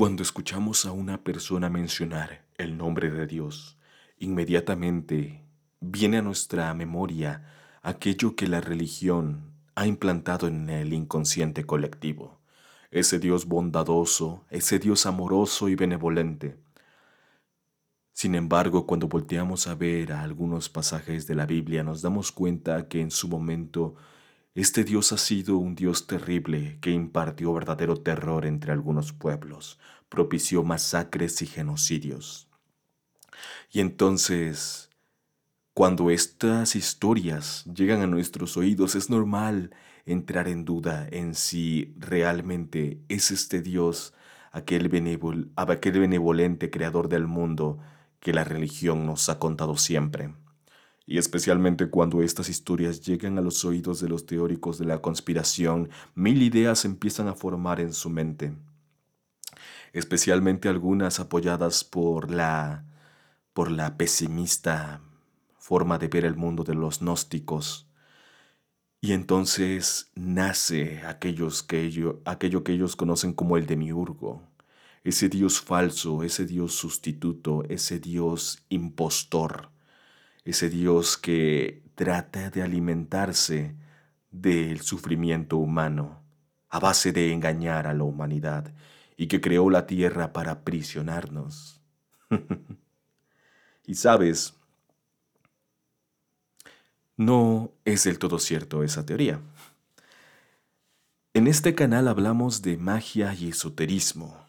Cuando escuchamos a una persona mencionar el nombre de Dios, inmediatamente viene a nuestra memoria aquello que la religión ha implantado en el inconsciente colectivo, ese Dios bondadoso, ese Dios amoroso y benevolente. Sin embargo, cuando volteamos a ver a algunos pasajes de la Biblia, nos damos cuenta que en su momento este Dios ha sido un Dios terrible que impartió verdadero terror entre algunos pueblos, propició masacres y genocidios. Y entonces, cuando estas historias llegan a nuestros oídos, es normal entrar en duda en si realmente es este Dios aquel, benevolente creador del mundo que la religión nos ha contado siempre y especialmente cuando estas historias llegan a los oídos de los teóricos de la conspiración, mil ideas empiezan a formar en su mente, especialmente algunas apoyadas por la por la pesimista forma de ver el mundo de los gnósticos. Y entonces nace que aquello que ellos conocen como el demiurgo, ese Dios falso, ese Dios sustituto, ese Dios impostor ese Dios que trata de alimentarse del sufrimiento humano a base de engañar a la humanidad y que creó la tierra para aprisionarnos. y sabes, no es del todo cierto esa teoría. En este canal hablamos de magia y esoterismo,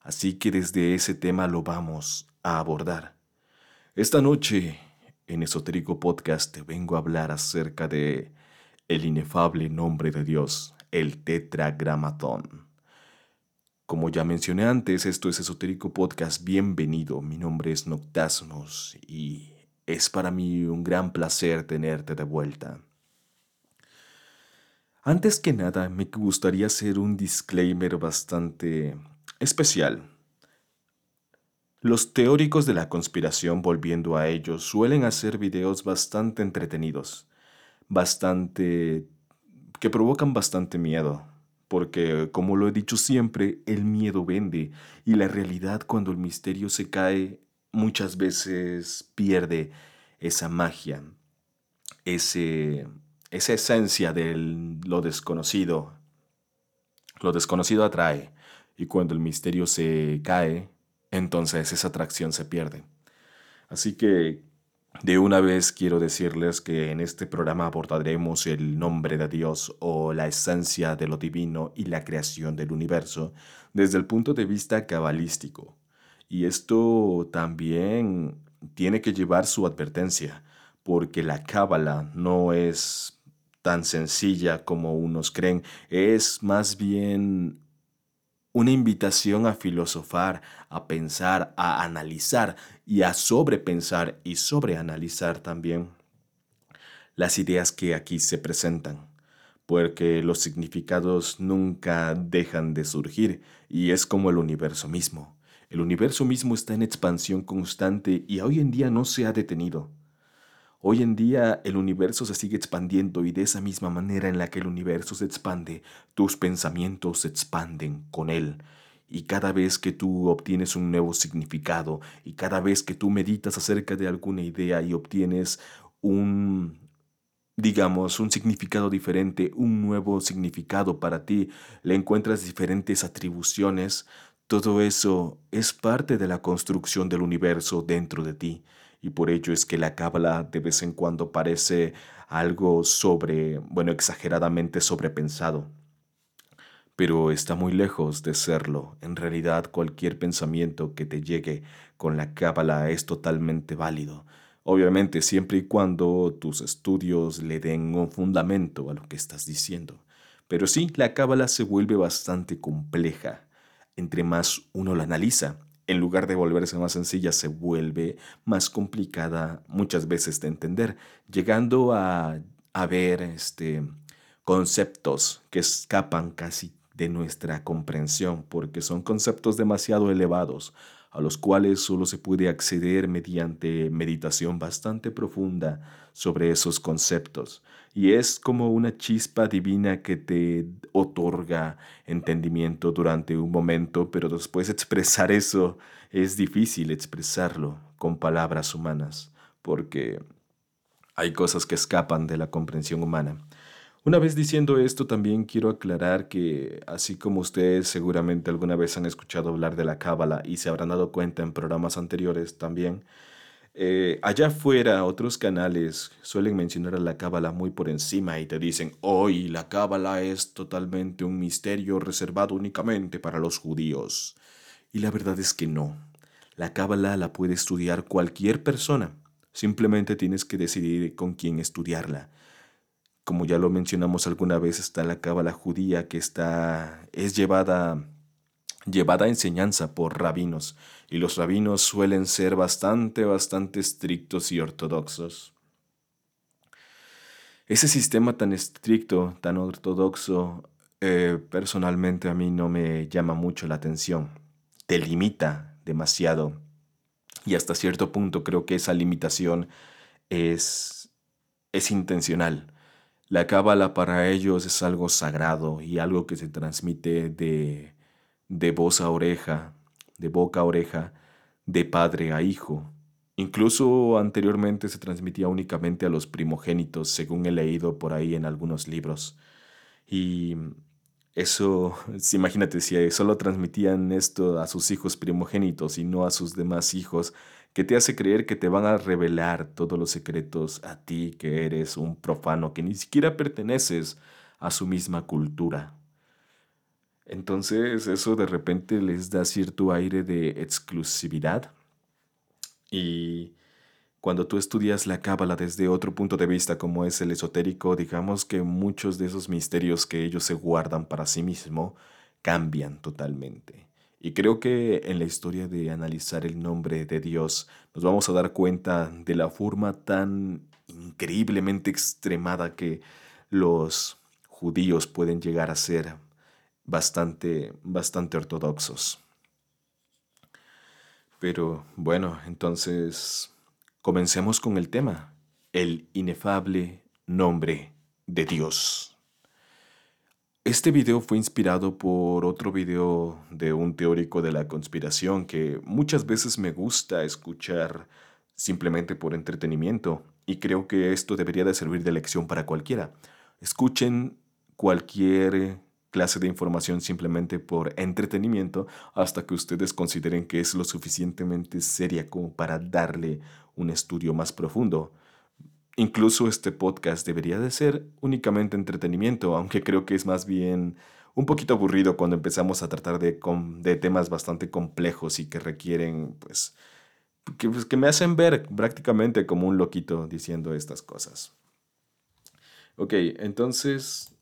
así que desde ese tema lo vamos a abordar. Esta noche en Esotérico Podcast te vengo a hablar acerca de el inefable nombre de Dios, el tetragramatón. Como ya mencioné antes, esto es Esotérico Podcast. Bienvenido, mi nombre es Noctasmos y es para mí un gran placer tenerte de vuelta. Antes que nada, me gustaría hacer un disclaimer bastante especial los teóricos de la conspiración, volviendo a ellos, suelen hacer videos bastante entretenidos, bastante... que provocan bastante miedo, porque, como lo he dicho siempre, el miedo vende y la realidad cuando el misterio se cae muchas veces pierde esa magia, ese, esa esencia de lo desconocido. Lo desconocido atrae y cuando el misterio se cae, entonces esa atracción se pierde. Así que de una vez quiero decirles que en este programa abordaremos el nombre de Dios o la esencia de lo divino y la creación del universo desde el punto de vista cabalístico. Y esto también tiene que llevar su advertencia, porque la cábala no es tan sencilla como unos creen, es más bien una invitación a filosofar, a pensar, a analizar y a sobrepensar y sobreanalizar también las ideas que aquí se presentan, porque los significados nunca dejan de surgir y es como el universo mismo. El universo mismo está en expansión constante y hoy en día no se ha detenido. Hoy en día el universo se sigue expandiendo y de esa misma manera en la que el universo se expande, tus pensamientos se expanden con él. Y cada vez que tú obtienes un nuevo significado y cada vez que tú meditas acerca de alguna idea y obtienes un, digamos, un significado diferente, un nuevo significado para ti, le encuentras diferentes atribuciones, todo eso es parte de la construcción del universo dentro de ti y por ello es que la cábala de vez en cuando parece algo sobre, bueno, exageradamente sobrepensado. Pero está muy lejos de serlo. En realidad cualquier pensamiento que te llegue con la cábala es totalmente válido. Obviamente siempre y cuando tus estudios le den un fundamento a lo que estás diciendo. Pero sí, la cábala se vuelve bastante compleja. Entre más uno la analiza, en lugar de volverse más sencilla, se vuelve más complicada muchas veces de entender, llegando a, a ver este, conceptos que escapan casi de nuestra comprensión, porque son conceptos demasiado elevados. a los cuales solo se puede acceder mediante meditación bastante profunda sobre esos conceptos. Y es como una chispa divina que te otorga entendimiento durante un momento, pero después expresar eso es difícil expresarlo con palabras humanas, porque hay cosas que escapan de la comprensión humana. Una vez diciendo esto, también quiero aclarar que, así como ustedes seguramente alguna vez han escuchado hablar de la Cábala y se habrán dado cuenta en programas anteriores también, eh, allá afuera otros canales suelen mencionar a la Cábala muy por encima y te dicen, hoy la Cábala es totalmente un misterio reservado únicamente para los judíos. Y la verdad es que no. La Cábala la puede estudiar cualquier persona. Simplemente tienes que decidir con quién estudiarla. Como ya lo mencionamos alguna vez, está la cábala judía que está, es llevada, llevada a enseñanza por rabinos, y los rabinos suelen ser bastante, bastante estrictos y ortodoxos. Ese sistema tan estricto, tan ortodoxo, eh, personalmente a mí no me llama mucho la atención. Te limita demasiado. Y hasta cierto punto creo que esa limitación es, es intencional. La cábala para ellos es algo sagrado y algo que se transmite de, de voz a oreja, de boca a oreja, de padre a hijo. Incluso anteriormente se transmitía únicamente a los primogénitos, según he leído por ahí en algunos libros. Y eso, imagínate, si solo transmitían esto a sus hijos primogénitos y no a sus demás hijos, que te hace creer que te van a revelar todos los secretos a ti, que eres un profano, que ni siquiera perteneces a su misma cultura. Entonces eso de repente les da cierto aire de exclusividad y cuando tú estudias la cábala desde otro punto de vista como es el esotérico, digamos que muchos de esos misterios que ellos se guardan para sí mismo cambian totalmente. Y creo que en la historia de analizar el nombre de Dios nos vamos a dar cuenta de la forma tan increíblemente extremada que los judíos pueden llegar a ser bastante, bastante ortodoxos. Pero bueno, entonces comencemos con el tema, el inefable nombre de Dios. Este video fue inspirado por otro video de un teórico de la conspiración que muchas veces me gusta escuchar simplemente por entretenimiento y creo que esto debería de servir de lección para cualquiera. Escuchen cualquier clase de información simplemente por entretenimiento hasta que ustedes consideren que es lo suficientemente seria como para darle un estudio más profundo. Incluso este podcast debería de ser únicamente entretenimiento, aunque creo que es más bien un poquito aburrido cuando empezamos a tratar de, temas bastante complejos y que requieren, pues, que, pues, que, me hacen ver prácticamente como un loquito diciendo estas cosas. Ok, entonces...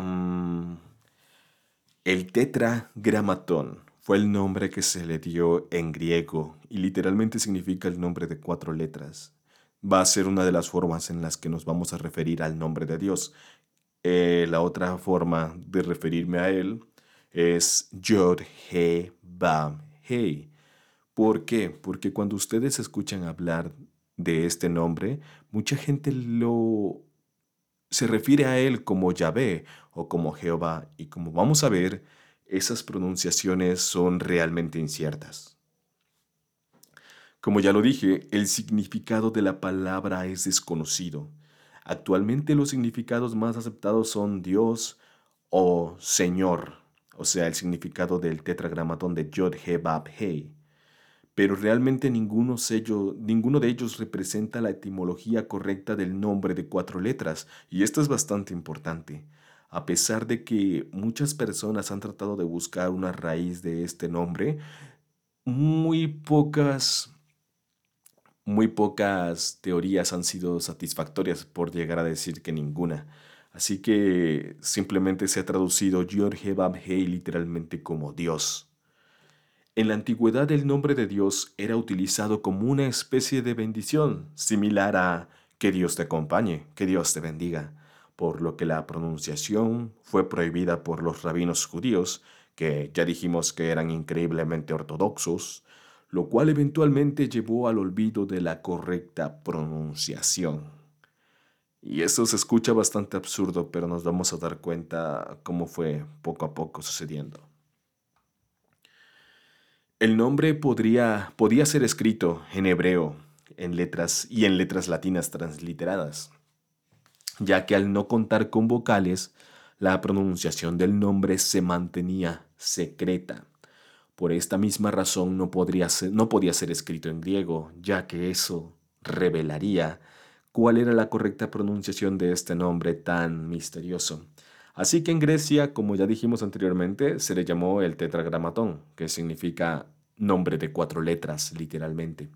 Mm, el tetragramatón fue el nombre que se le dio en griego y literalmente significa el nombre de cuatro letras va a ser una de las formas en las que nos vamos a referir al nombre de Dios. Eh, la otra forma de referirme a Él es Yod He Bam He. ¿Por qué? Porque cuando ustedes escuchan hablar de este nombre, mucha gente lo se refiere a él como Yahvé o como Jehová y como vamos a ver, esas pronunciaciones son realmente inciertas. Como ya lo dije, el significado de la palabra es desconocido. Actualmente los significados más aceptados son Dios o Señor, o sea, el significado del tetragramatón de Yod He Bab. Pero realmente ninguno, ninguno de ellos representa la etimología correcta del nombre de cuatro letras, y esto es bastante importante. A pesar de que muchas personas han tratado de buscar una raíz de este nombre, muy pocas muy pocas teorías han sido satisfactorias por llegar a decir que ninguna. Así que simplemente se ha traducido George Babhei literalmente como Dios. En la antigüedad el nombre de Dios era utilizado como una especie de bendición, similar a que Dios te acompañe, que Dios te bendiga, por lo que la pronunciación fue prohibida por los rabinos judíos que ya dijimos que eran increíblemente ortodoxos, lo cual eventualmente llevó al olvido de la correcta pronunciación. Y eso se escucha bastante absurdo, pero nos vamos a dar cuenta cómo fue poco a poco sucediendo. El nombre podría, podía ser escrito en hebreo en letras y en letras latinas transliteradas, ya que al no contar con vocales, la pronunciación del nombre se mantenía secreta. Por esta misma razón no, podría ser, no podía ser escrito en griego, ya que eso revelaría cuál era la correcta pronunciación de este nombre tan misterioso. Así que en Grecia, como ya dijimos anteriormente, se le llamó el tetragramatón, que significa nombre de cuatro letras, literalmente.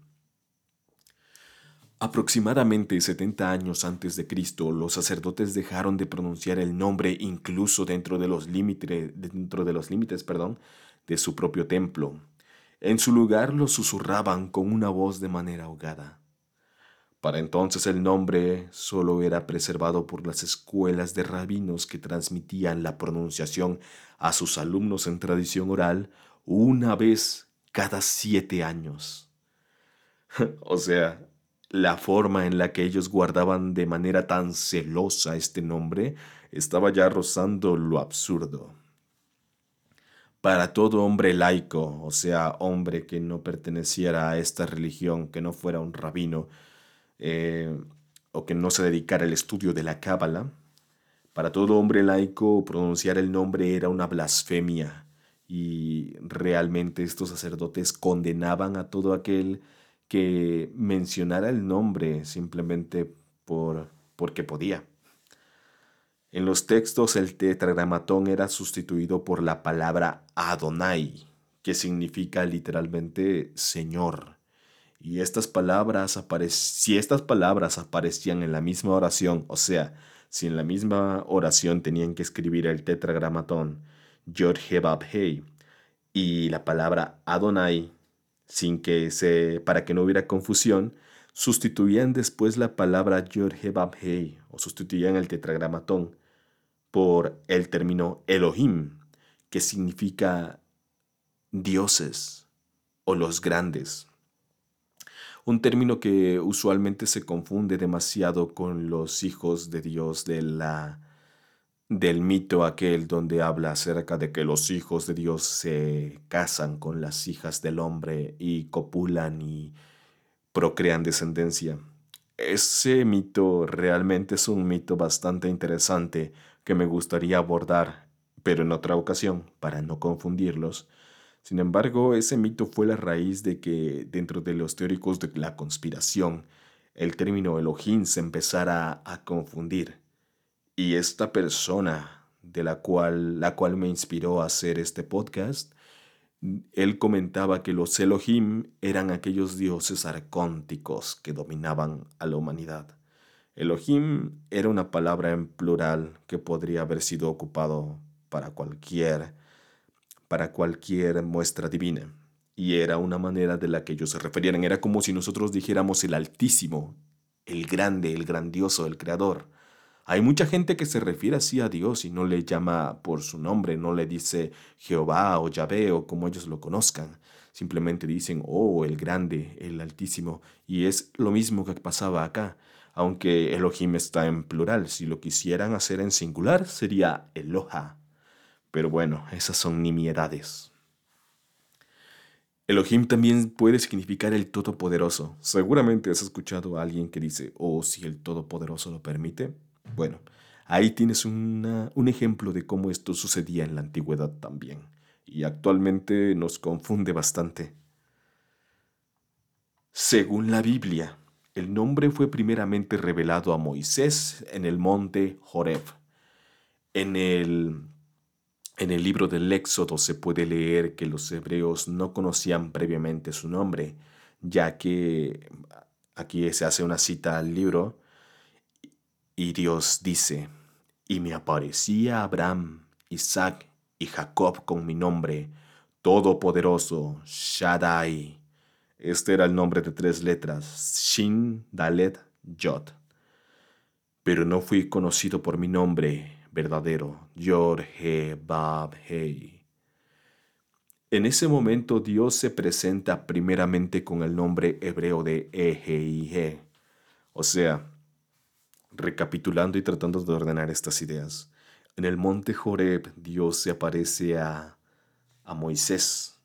Aproximadamente 70 años antes de Cristo, los sacerdotes dejaron de pronunciar el nombre incluso dentro de los, límites, dentro de los límites perdón, de su propio templo. En su lugar lo susurraban con una voz de manera ahogada. Para entonces el nombre solo era preservado por las escuelas de rabinos que transmitían la pronunciación a sus alumnos en tradición oral una vez cada siete años. o sea, la forma en la que ellos guardaban de manera tan celosa este nombre estaba ya rozando lo absurdo. Para todo hombre laico, o sea, hombre que no perteneciera a esta religión, que no fuera un rabino, eh, o que no se dedicara al estudio de la Cábala, para todo hombre laico pronunciar el nombre era una blasfemia y realmente estos sacerdotes condenaban a todo aquel que mencionara el nombre simplemente por, porque podía. En los textos el tetragramatón era sustituido por la palabra Adonai, que significa literalmente Señor. Y estas palabras si estas palabras aparecían en la misma oración, o sea, si en la misma oración tenían que escribir el tetragramatón y la palabra Adonai, sin que se, para que no hubiera confusión, sustituían después la palabra Yod o sustituían el tetragramatón por el término Elohim, que significa dioses o los grandes un término que usualmente se confunde demasiado con los hijos de Dios de la, del mito aquel donde habla acerca de que los hijos de Dios se casan con las hijas del hombre y copulan y procrean descendencia. Ese mito realmente es un mito bastante interesante que me gustaría abordar, pero en otra ocasión, para no confundirlos. Sin embargo, ese mito fue la raíz de que dentro de los teóricos de la conspiración, el término Elohim se empezara a confundir. Y esta persona de la cual, la cual me inspiró a hacer este podcast, él comentaba que los Elohim eran aquellos dioses arcónticos que dominaban a la humanidad. Elohim era una palabra en plural que podría haber sido ocupado para cualquier para cualquier muestra divina. Y era una manera de la que ellos se referían. Era como si nosotros dijéramos el Altísimo, el Grande, el Grandioso, el Creador. Hay mucha gente que se refiere así a Dios y no le llama por su nombre, no le dice Jehová o Yahvé o como ellos lo conozcan. Simplemente dicen, oh, el Grande, el Altísimo. Y es lo mismo que pasaba acá, aunque Elohim está en plural. Si lo quisieran hacer en singular, sería Eloha, pero bueno, esas son nimiedades. Elohim también puede significar el Todopoderoso. Seguramente has escuchado a alguien que dice, oh, si el Todopoderoso lo permite. Bueno, ahí tienes un ejemplo de cómo esto sucedía en la antigüedad también. Y actualmente nos confunde bastante. Según la Biblia, el nombre fue primeramente revelado a Moisés en el monte Horeb. En el en el libro del Éxodo se puede leer que los hebreos no conocían previamente su nombre, ya que aquí se hace una cita al libro y Dios dice, y me aparecía Abraham, Isaac y Jacob con mi nombre, Todopoderoso, Shaddai. Este era el nombre de tres letras, Shin, Dalet, Yod. Pero no fui conocido por mi nombre, verdadero, Yor He Bab Hei. En ese momento Dios se presenta primeramente con el nombre hebreo de Eje O sea, recapitulando y tratando de ordenar estas ideas. En el monte Joreb Dios se aparece a, a Moisés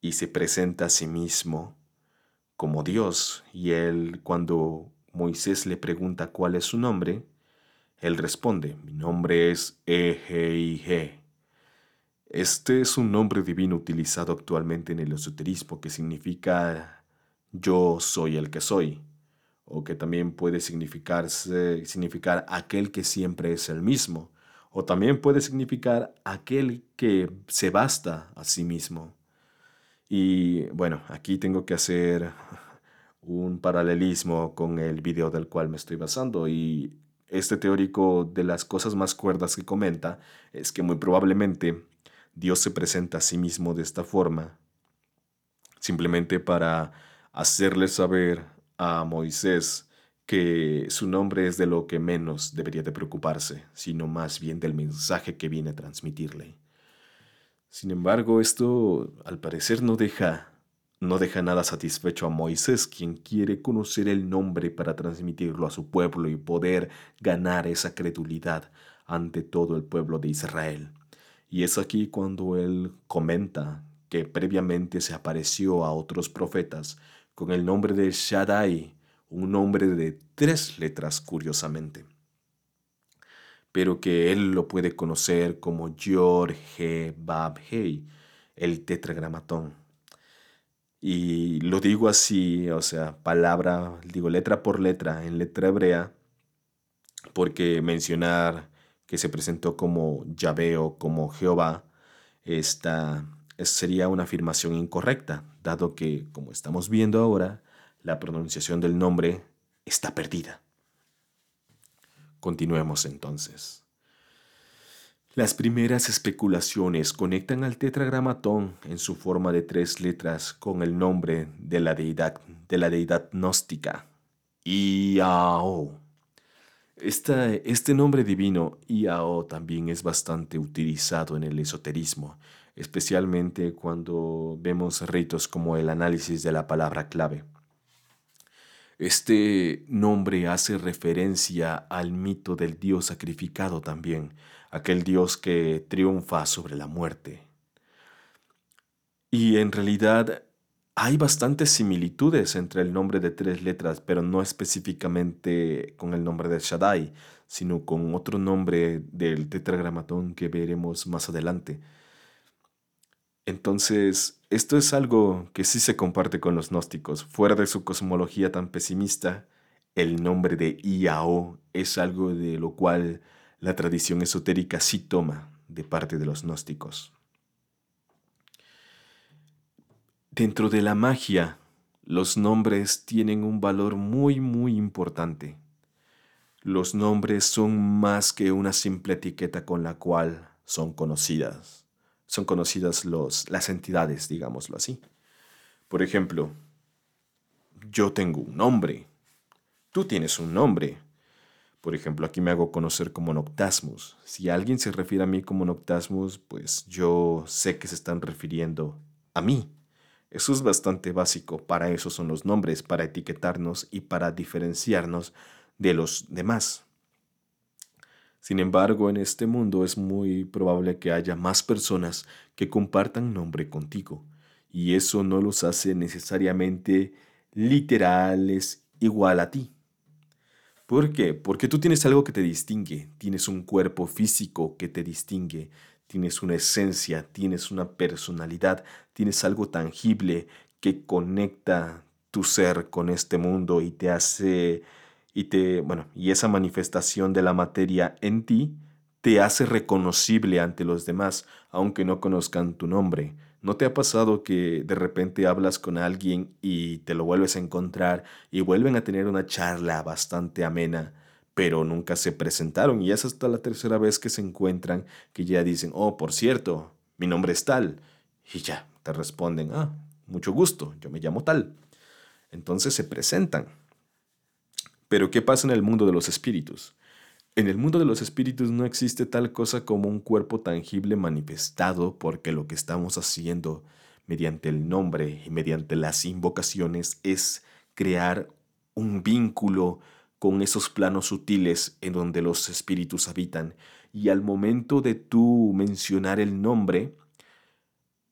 y se presenta a sí mismo como Dios. Y él, cuando Moisés le pregunta cuál es su nombre, él responde, mi nombre es Eje este es un nombre divino utilizado actualmente en el esoterismo que significa yo soy el que soy, o que también puede significar aquel que siempre es el mismo, o también puede significar aquel que se basta a sí mismo. Y bueno, aquí tengo que hacer un paralelismo con el video del cual me estoy basando y este teórico de las cosas más cuerdas que comenta es que muy probablemente Dios se presenta a sí mismo de esta forma, simplemente para hacerle saber a Moisés que su nombre es de lo que menos debería de preocuparse, sino más bien del mensaje que viene a transmitirle. Sin embargo, esto al parecer no deja no deja nada satisfecho a Moisés, quien quiere conocer el nombre para transmitirlo a su pueblo y poder ganar esa credulidad ante todo el pueblo de Israel. Y es aquí cuando él comenta que previamente se apareció a otros profetas con el nombre de Shaddai, un nombre de tres letras curiosamente, pero que él lo puede conocer como Yor He Bab el tetragramatón. Y lo digo así, o sea, palabra, digo letra por letra en letra hebrea, porque mencionar que se presentó como Yahvé o como Jehová, esta sería una afirmación incorrecta, dado que, como estamos viendo ahora, la pronunciación del nombre está perdida. Continuemos entonces. Las primeras especulaciones conectan al tetragramatón en su forma de tres letras con el nombre de la deidad, de la deidad gnóstica, Iao este nombre divino, Iao, también es bastante utilizado en el esoterismo, especialmente cuando vemos ritos como el análisis de la palabra clave. Este nombre hace referencia al mito del dios sacrificado también, aquel dios que triunfa sobre la muerte. Y en realidad hay bastantes similitudes entre el nombre de tres letras, pero no específicamente con el nombre de Shaddai, sino con otro nombre del tetragramatón que veremos más adelante. Entonces, esto es algo que sí se comparte con los gnósticos. Fuera de su cosmología tan pesimista, el nombre de Iao es algo de lo cual la tradición esotérica sí toma de parte de los gnósticos. Dentro de la magia, los nombres tienen un valor muy, muy importante. Los nombres son más que una simple etiqueta con la cual son conocidas. Son conocidas los, las entidades, digámoslo así. Por ejemplo, yo tengo un nombre. Tú tienes un nombre. Por ejemplo, aquí me hago conocer como Noctasmus. Si alguien se refiere a mí como Noctasmus, pues yo sé que se están refiriendo a mí. Eso es bastante básico, para eso son los nombres, para etiquetarnos y para diferenciarnos de los demás. Sin embargo, en este mundo es muy probable que haya más personas que compartan nombre contigo, y eso no los hace necesariamente literales igual a ti. ¿Por qué? Porque tú tienes algo que te distingue, tienes un cuerpo físico que te distingue, tienes una esencia, tienes una personalidad, tienes algo tangible que conecta tu ser con este mundo y te hace y te bueno, y esa manifestación de la materia en ti te hace reconocible ante los demás, aunque no conozcan tu nombre. ¿No te ha pasado que de repente hablas con alguien y te lo vuelves a encontrar y vuelven a tener una charla bastante amena? pero nunca se presentaron y es hasta la tercera vez que se encuentran que ya dicen, oh, por cierto, mi nombre es tal. Y ya, te responden, ah, mucho gusto, yo me llamo tal. Entonces se presentan. Pero ¿qué pasa en el mundo de los espíritus? En el mundo de los espíritus no existe tal cosa como un cuerpo tangible manifestado porque lo que estamos haciendo mediante el nombre y mediante las invocaciones es crear un vínculo con esos planos sutiles en donde los espíritus habitan. Y al momento de tú mencionar el nombre,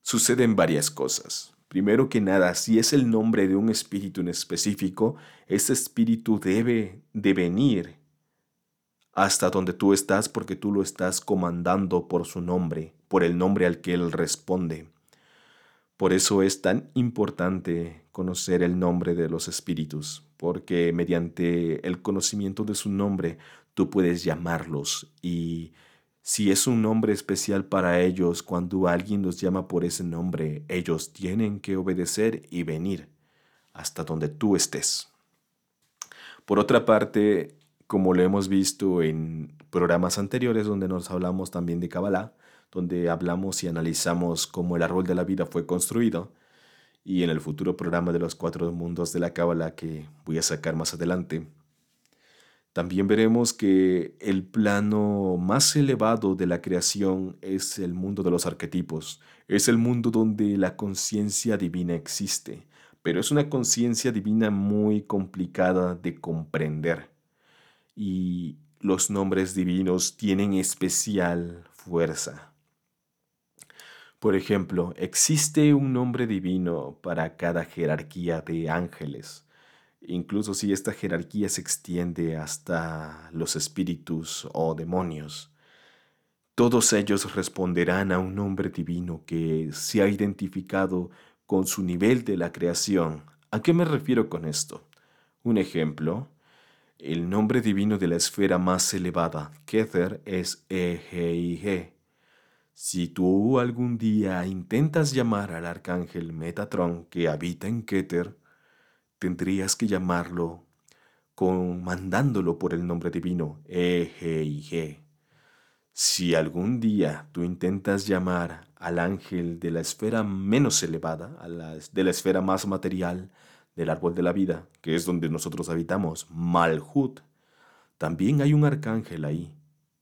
suceden varias cosas. Primero que nada, si es el nombre de un espíritu en específico, ese espíritu debe de venir hasta donde tú estás porque tú lo estás comandando por su nombre, por el nombre al que él responde. Por eso es tan importante conocer el nombre de los espíritus, porque mediante el conocimiento de su nombre tú puedes llamarlos y si es un nombre especial para ellos, cuando alguien los llama por ese nombre, ellos tienen que obedecer y venir hasta donde tú estés. Por otra parte, como lo hemos visto en programas anteriores donde nos hablamos también de Kabbalah, donde hablamos y analizamos cómo el árbol de la vida fue construido, y en el futuro programa de los cuatro mundos de la Kabbalah que voy a sacar más adelante, también veremos que el plano más elevado de la creación es el mundo de los arquetipos, es el mundo donde la conciencia divina existe, pero es una conciencia divina muy complicada de comprender y los nombres divinos tienen especial fuerza. Por ejemplo, existe un nombre divino para cada jerarquía de ángeles, incluso si esta jerarquía se extiende hasta los espíritus o demonios. Todos ellos responderán a un nombre divino que se ha identificado con su nivel de la creación. ¿A qué me refiero con esto? Un ejemplo, el nombre divino de la esfera más elevada, Kether, es EGIG. Si tú algún día intentas llamar al arcángel Metatron que habita en Keter, tendrías que llamarlo con, mandándolo por el nombre divino EGIG. Si algún día tú intentas llamar al ángel de la esfera menos elevada, de la esfera más material, del árbol de la vida, que es donde nosotros habitamos, Malhut, también hay un arcángel ahí.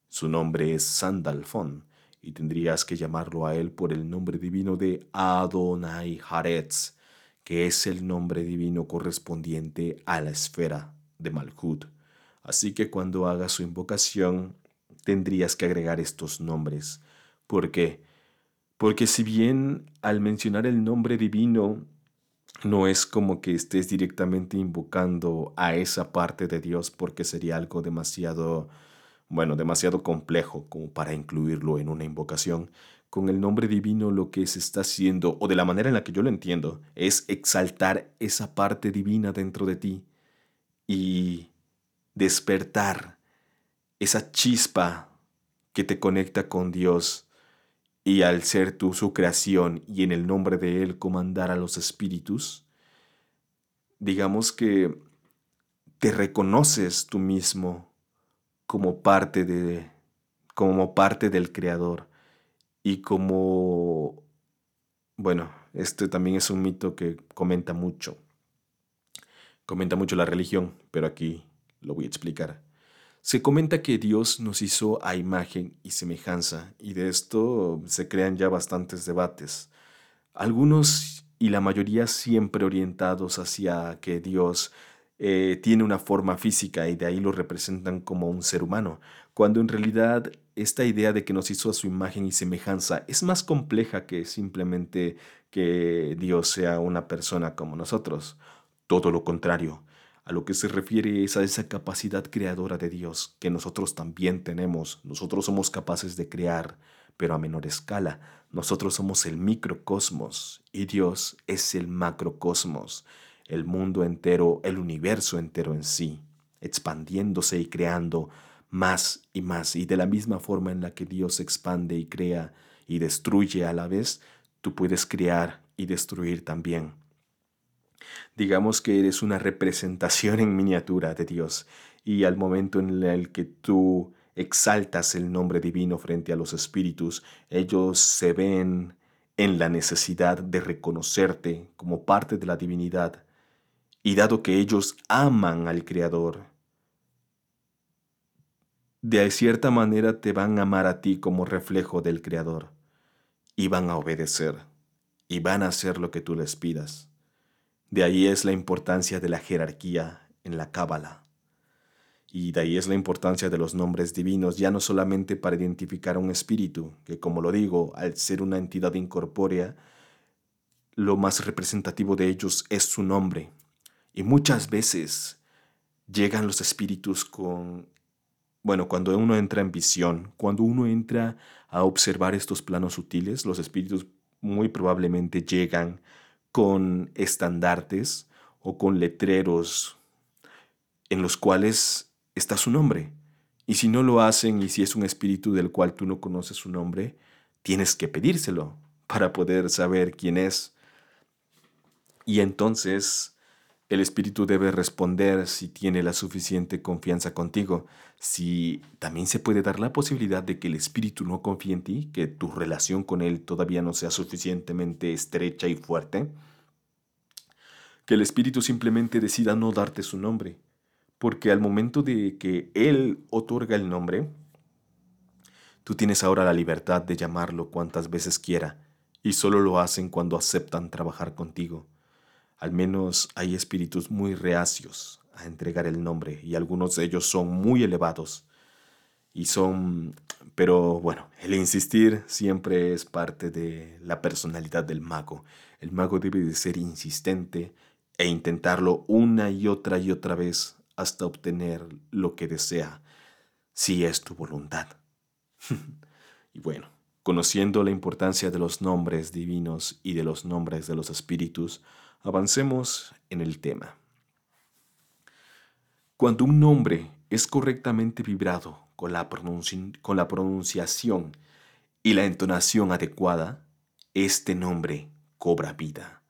Su nombre es Sandalfon, y tendrías que llamarlo a él por el nombre divino de Adonai Haretz, que es el nombre divino correspondiente a la esfera de Malhut. Así que cuando hagas su invocación, tendrías que agregar estos nombres. ¿Por qué? Porque si bien al mencionar el nombre divino no es como que estés directamente invocando a esa parte de Dios porque sería algo demasiado, bueno, demasiado complejo como para incluirlo en una invocación. Con el nombre divino lo que se está haciendo, o de la manera en la que yo lo entiendo, es exaltar esa parte divina dentro de ti y despertar esa chispa que te conecta con Dios y al ser tú su creación y en el nombre de Él comandar a los espíritus, digamos que te reconoces tú mismo como parte de como parte del creador y como bueno, este también es un mito que comenta mucho. Comenta mucho la religión, pero aquí lo voy a explicar. Se comenta que Dios nos hizo a imagen y semejanza, y de esto se crean ya bastantes debates. Algunos y la mayoría siempre orientados hacia que Dios eh, tiene una forma física y de ahí lo representan como un ser humano, cuando en realidad esta idea de que nos hizo a su imagen y semejanza es más compleja que simplemente que Dios sea una persona como nosotros. Todo lo contrario, a lo que se refiere es a esa capacidad creadora de Dios que nosotros también tenemos. Nosotros somos capaces de crear, pero a menor escala. Nosotros somos el microcosmos y Dios es el macrocosmos, el mundo entero, el universo entero en sí, expandiéndose y creando más y más. Y de la misma forma en la que Dios expande y crea y destruye a la vez, tú puedes crear y destruir también. Digamos que eres una representación en miniatura de Dios y al momento en el que tú exaltas el nombre divino frente a los espíritus, ellos se ven en la necesidad de reconocerte como parte de la divinidad. Y dado que ellos aman al Creador, de cierta manera te van a amar a ti como reflejo del Creador y van a obedecer y van a hacer lo que tú les pidas. De ahí es la importancia de la jerarquía en la Cábala. Y de ahí es la importancia de los nombres divinos, ya no solamente para identificar a un espíritu, que como lo digo, al ser una entidad incorpórea, lo más representativo de ellos es su nombre. Y muchas veces llegan los espíritus con, bueno, cuando uno entra en visión, cuando uno entra a observar estos planos sutiles, los espíritus muy probablemente llegan con estandartes o con letreros en los cuales está su nombre. Y si no lo hacen y si es un espíritu del cual tú no conoces su nombre, tienes que pedírselo para poder saber quién es. Y entonces el espíritu debe responder si tiene la suficiente confianza contigo. Si también se puede dar la posibilidad de que el espíritu no confíe en ti, que tu relación con él todavía no sea suficientemente estrecha y fuerte, que el espíritu simplemente decida no darte su nombre, porque al momento de que él otorga el nombre, tú tienes ahora la libertad de llamarlo cuantas veces quiera, y solo lo hacen cuando aceptan trabajar contigo. Al menos hay espíritus muy reacios a entregar el nombre y algunos de ellos son muy elevados. Y son, pero bueno, el insistir siempre es parte de la personalidad del mago. El mago debe de ser insistente e intentarlo una y otra y otra vez hasta obtener lo que desea, si es tu voluntad. y bueno, conociendo la importancia de los nombres divinos y de los nombres de los espíritus, Avancemos en el tema. Cuando un nombre es correctamente vibrado con la, pronunciación y la entonación adecuada, este nombre cobra vida.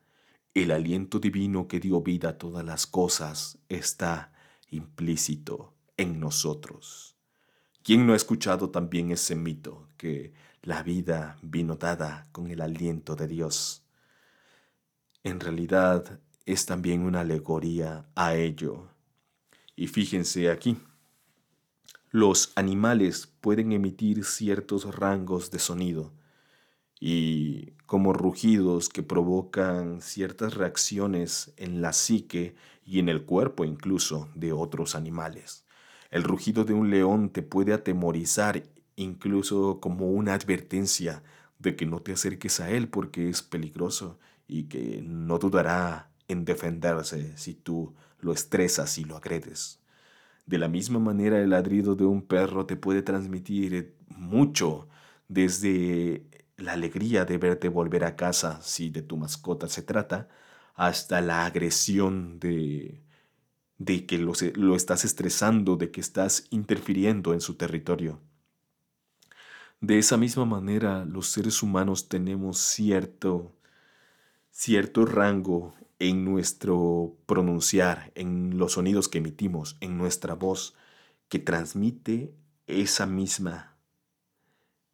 El aliento divino que dio vida a todas las cosas está implícito en nosotros. ¿Quién no ha escuchado también ese mito que la vida vino dada con el aliento de Dios? En realidad es también una alegoría a ello. Y fíjense aquí, los animales pueden emitir ciertos rangos de sonido y como rugidos que provocan ciertas reacciones en la psique y en el cuerpo incluso de otros animales. El rugido de un león te puede atemorizar incluso como una advertencia de que no te acerques a él porque es peligroso y que no dudará en defenderse si tú lo estresas y lo agredes. De la misma manera el ladrido de un perro te puede transmitir mucho desde la alegría de verte volver a casa si de tu mascota se trata, hasta la agresión de, de que lo, lo estás estresando, de que estás interfiriendo en su territorio. De esa misma manera los seres humanos tenemos cierto cierto rango en nuestro pronunciar, en los sonidos que emitimos, en nuestra voz, que transmite esa misma,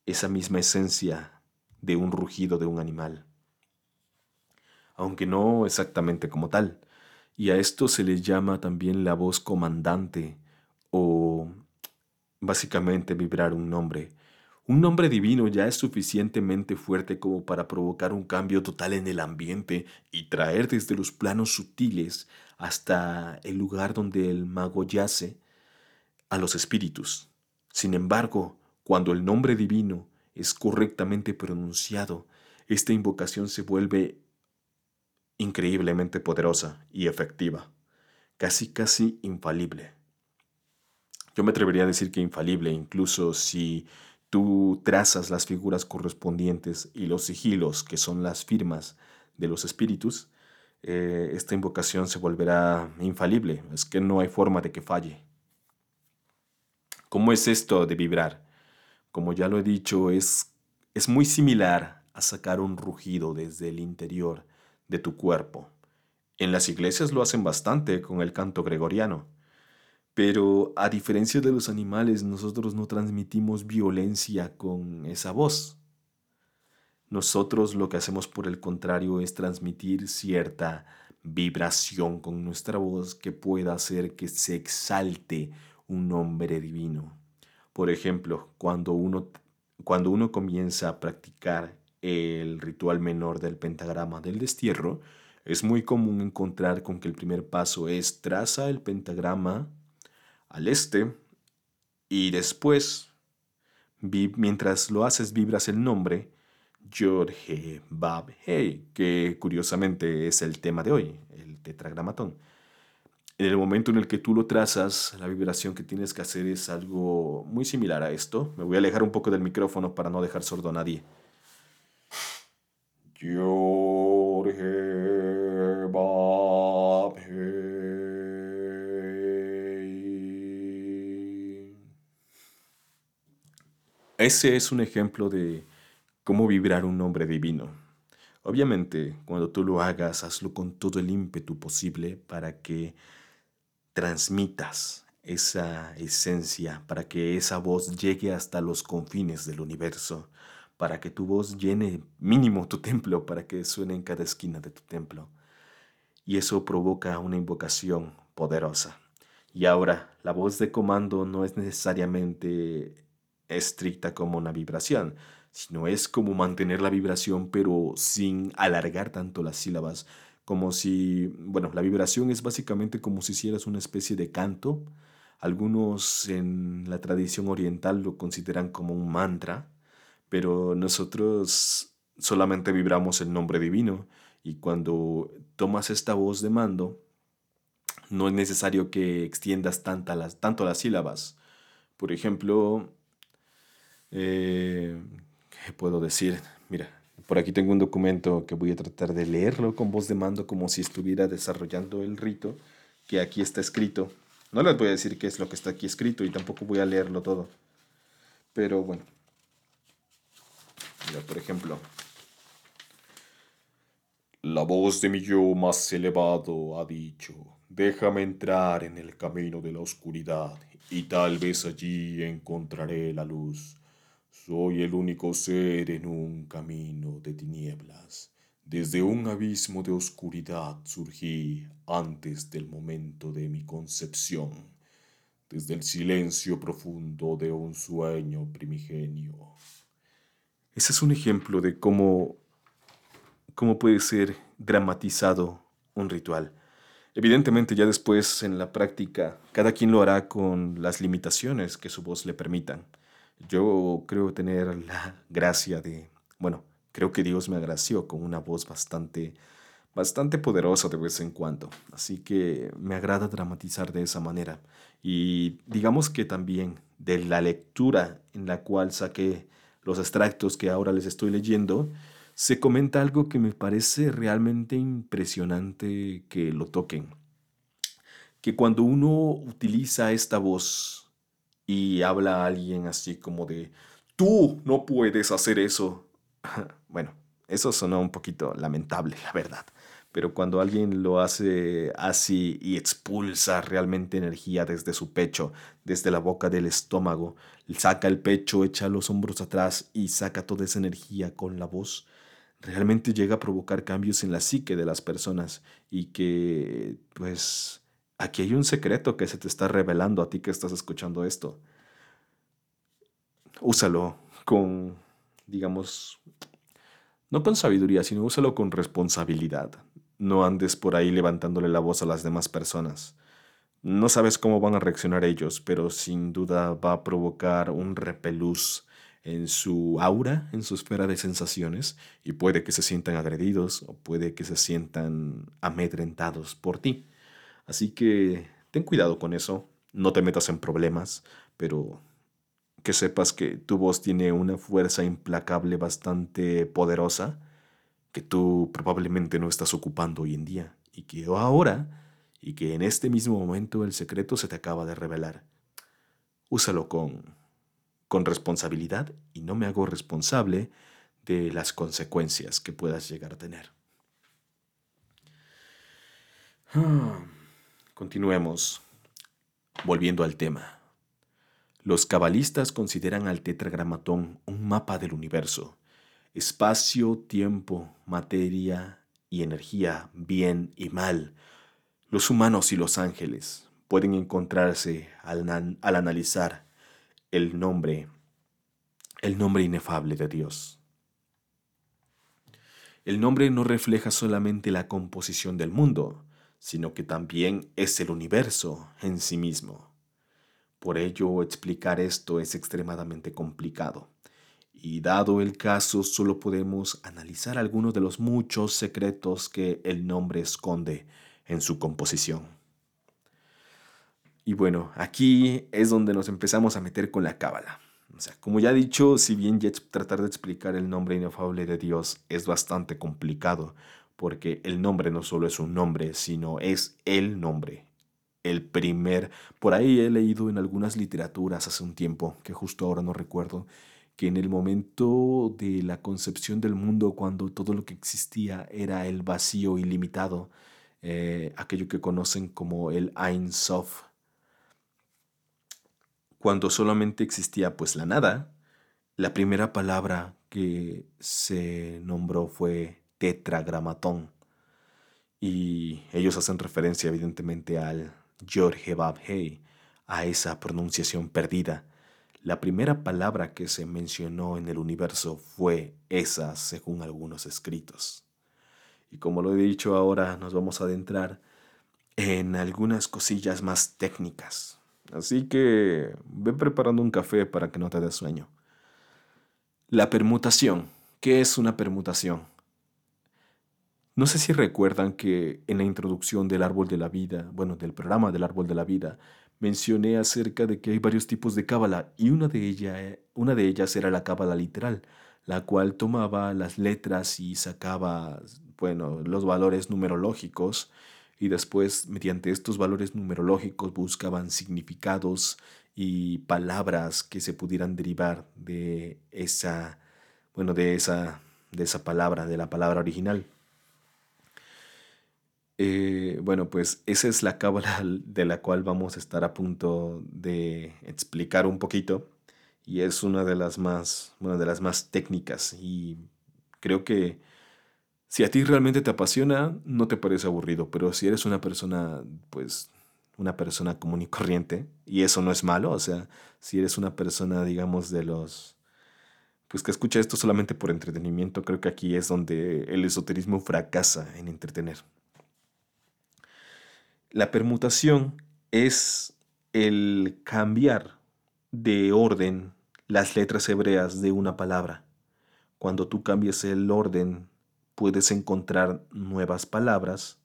esa misma esencia de un rugido de un animal. Aunque no exactamente como tal. Y a esto se le llama también la voz comandante o básicamente vibrar un nombre. Un nombre divino ya es suficientemente fuerte como para provocar un cambio total en el ambiente y traer desde los planos sutiles hasta el lugar donde el mago yace a los espíritus. Sin embargo, cuando el nombre divino es correctamente pronunciado, esta invocación se vuelve increíblemente poderosa y efectiva, casi casi infalible. Yo me atrevería a decir que infalible, incluso si Tú trazas las figuras correspondientes y los sigilos, que son las firmas de los espíritus, eh, esta invocación se volverá infalible. Es que no hay forma de que falle. ¿Cómo es esto de vibrar? Como ya lo he dicho, es, es muy similar a sacar un rugido desde el interior de tu cuerpo. En las iglesias lo hacen bastante con el canto gregoriano. Pero a diferencia de los animales, nosotros no transmitimos violencia con esa voz. Nosotros lo que hacemos por el contrario es transmitir cierta vibración con nuestra voz que pueda hacer que se exalte un nombre divino. Por ejemplo, cuando uno, cuando uno comienza a practicar el ritual menor del pentagrama del destierro, es muy común encontrar con que el primer paso es traza el pentagrama al este y después, mientras lo haces, vibras el nombre Jorge Bab Hey, que curiosamente es el tema de hoy, el tetragramatón. En el momento en el que tú lo trazas, la vibración que tienes que hacer es algo muy similar a esto. Me voy a alejar un poco del micrófono para no dejar sordo a nadie. Ese es un ejemplo de cómo vibrar un nombre divino. Obviamente, cuando tú lo hagas, hazlo con todo el ímpetu posible para que transmitas esa esencia, para que esa voz llegue hasta los confines del universo, para que tu voz llene mínimo tu templo, para que suene en cada esquina de tu templo. Y eso provoca una invocación poderosa. Y ahora, la voz de comando no es necesariamente estricta como una vibración, sino es como mantener la vibración pero sin alargar tanto las sílabas, como si, bueno, la vibración es básicamente como si hicieras una especie de canto. Algunos en la tradición oriental lo consideran como un mantra, pero nosotros solamente vibramos el nombre divino y cuando tomas esta voz de mando, no es necesario que extiendas las, tanto las sílabas. Por ejemplo, eh, ¿qué puedo decir? Mira, por aquí tengo un documento que voy a tratar de leerlo con voz de mando como si estuviera desarrollando el rito que aquí está escrito. No les voy a decir qué es lo que está aquí escrito y tampoco voy a leerlo todo. Pero bueno. Mira, por ejemplo. La voz de mi yo más elevado ha dicho, déjame entrar en el camino de la oscuridad y tal vez allí encontraré la luz. Soy el único ser en un camino de tinieblas. Desde un abismo de oscuridad surgí antes del momento de mi concepción, desde el silencio profundo de un sueño primigenio. Ese es un ejemplo de cómo, cómo puede ser dramatizado un ritual. Evidentemente ya después en la práctica cada quien lo hará con las limitaciones que su voz le permitan. Yo creo tener la gracia de, bueno, creo que Dios me agració con una voz bastante, bastante poderosa de vez en cuando. Así que me agrada dramatizar de esa manera. Y digamos que también de la lectura en la cual saqué los extractos que ahora les estoy leyendo, se comenta algo que me parece realmente impresionante que lo toquen. Que cuando uno utiliza esta voz y habla a alguien así como de, tú no puedes hacer eso. Bueno, eso sonó un poquito lamentable, la verdad. Pero cuando alguien lo hace así y expulsa realmente energía desde su pecho, desde la boca del estómago, saca el pecho, echa los hombros atrás y saca toda esa energía con la voz, realmente llega a provocar cambios en la psique de las personas y que pues aquí hay un secreto que se te está revelando a ti que estás escuchando esto. Úsalo con, digamos, no con sabiduría, sino úsalo con responsabilidad. No andes por ahí levantándole la voz a las demás personas. No sabes cómo van a reaccionar ellos, pero sin duda va a provocar un repelús en su aura, en su esfera de sensaciones, y puede que se sientan agredidos o puede que se sientan amedrentados por ti. Así que ten cuidado con eso, no te metas en problemas, pero que sepas que tu voz tiene una fuerza implacable bastante poderosa que tú probablemente no estás ocupando hoy en día y que ahora y que en este mismo momento el secreto se te acaba de revelar. Úsalo con, con responsabilidad y no me hago responsable de las consecuencias que puedas llegar a tener. Continuemos. Volviendo al tema. Los cabalistas consideran al tetragramatón un mapa del universo. Espacio, tiempo, materia y energía, bien y mal. Los humanos y los ángeles pueden encontrarse al, al analizar el nombre, el nombre inefable de Dios. El nombre no refleja solamente la composición del mundo, sino que también es el universo en sí mismo. Por ello, explicar esto es extremadamente complicado. Y dado el caso, solo podemos analizar algunos de los muchos secretos que el nombre esconde en su composición. Y bueno, aquí es donde nos empezamos a meter con la cábala. O sea, como ya he dicho, si bien tratar de explicar el nombre inefable de Dios es bastante complicado, porque el nombre no solo es un nombre, sino es el nombre, el primer. Por ahí he leído en algunas literaturas hace un tiempo, que justo ahora no recuerdo, que en el momento de la concepción del mundo, cuando todo lo que existía era el vacío ilimitado, eh, aquello que conocen como el Ein Sof, cuando solamente existía pues la nada, la primera palabra que se nombró fue tetragramatón. Y ellos hacen referencia evidentemente al George Hey, a esa pronunciación perdida. La primera palabra que se mencionó en el universo fue esa, según algunos escritos. Y como lo he dicho ahora, nos vamos a adentrar en algunas cosillas más técnicas. Así que ve preparando un café para que no te dé sueño. La permutación. ¿Qué es una permutación? No sé si recuerdan que en la introducción del árbol de la vida, bueno, del programa del árbol de la vida, mencioné acerca de que hay varios tipos de cábala y una de, una de ellas era la cábala literal, la cual tomaba las letras y sacaba, bueno, los valores numerológicos y después mediante estos valores numerológicos buscaban significados y palabras que se pudieran derivar de esa, bueno, de esa, de esa palabra, de la palabra original. Eh, bueno, pues esa es la cábala de la cual vamos a estar a punto de explicar un poquito y es una de las más, una de las más técnicas y creo que si a ti realmente te apasiona, no te parece aburrido, pero si eres una persona, pues, una persona común y corriente, y eso no es malo, o sea, si eres una persona, digamos, de los, pues que escucha esto solamente por entretenimiento, creo que aquí es donde el esoterismo fracasa en entretener. La permutación es el cambiar de orden las letras hebreas de una palabra. Cuando tú cambias el orden, puedes encontrar nuevas palabras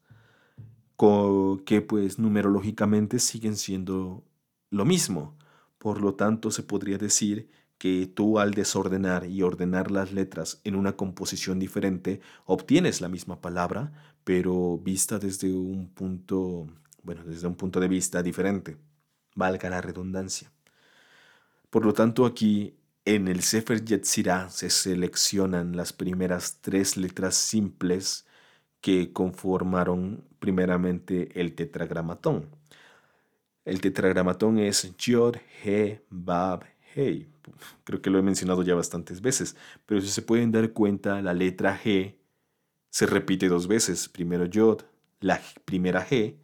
que pues numerológicamente siguen siendo lo mismo. Por lo tanto, se podría decir que tú al desordenar y ordenar las letras en una composición diferente, obtienes la misma palabra, pero vista desde un punto bueno, desde un punto de vista diferente, valga la redundancia. Por lo tanto, aquí en el Sefer Yetzirah se seleccionan las primeras tres letras simples que conformaron primeramente el tetragramatón. El tetragramatón es Yod, He, Bab, Hei. Creo que lo he mencionado ya bastantes veces, pero si se pueden dar cuenta, la letra G se repite dos veces. Primero Yod, la primera G,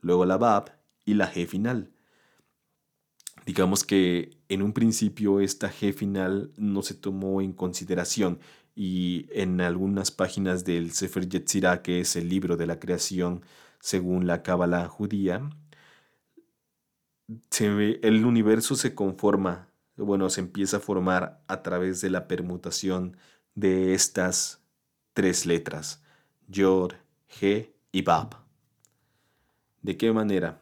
luego la Bab y la G final. Digamos que en un principio esta G final no se tomó en consideración y en algunas páginas del Sefer Yetzirah, que es el libro de la creación según la Cábala judía, el universo se conforma, bueno, se empieza a formar a través de la permutación de estas tres letras, Yod, G y Bab. ¿De qué manera?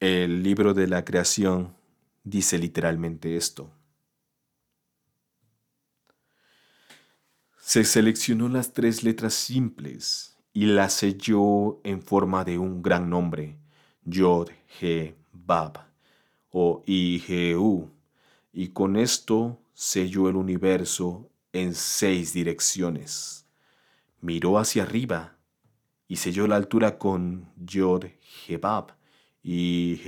El libro de la creación dice literalmente esto. Se seleccionó las tres letras simples y las selló en forma de un gran nombre, Yod, He, Bab, o I, y con esto selló el universo en seis direcciones. Miró hacia arriba y selló la altura con Yod Hebab y.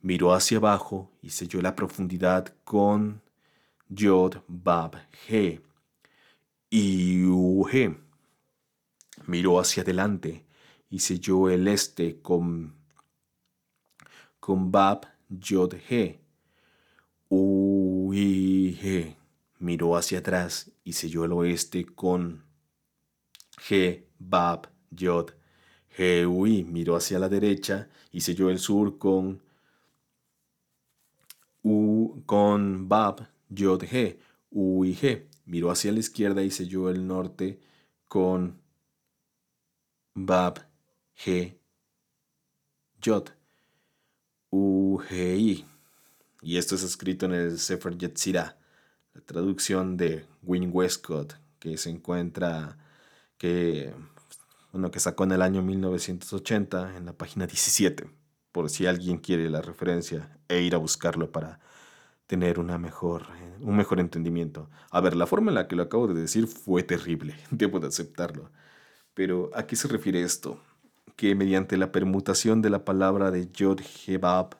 Miró hacia abajo y selló la profundidad con Yod Bab He y. Miró hacia adelante y selló el este con, con Bab, Yod, He. Ui, He. Miró hacia atrás y selló el oeste con G, Bab, Yod, He, Ui. Miró hacia la derecha y selló el sur con U, con Bab, Yod, He, Ui, He. Miró hacia la izquierda y selló el norte con Bab, G, Yod, UGI. Y esto es escrito en el Sefer Yetzirah, la traducción de Win Westcott, que se encuentra, que, bueno, que sacó en el año 1980 en la página 17, por si alguien quiere la referencia e ir a buscarlo para tener una mejor, un mejor entendimiento. A ver, la forma en la que lo acabo de decir fue terrible, debo de aceptarlo. Pero ¿a qué se refiere esto? Que mediante la permutación de la palabra de Yod Hebab,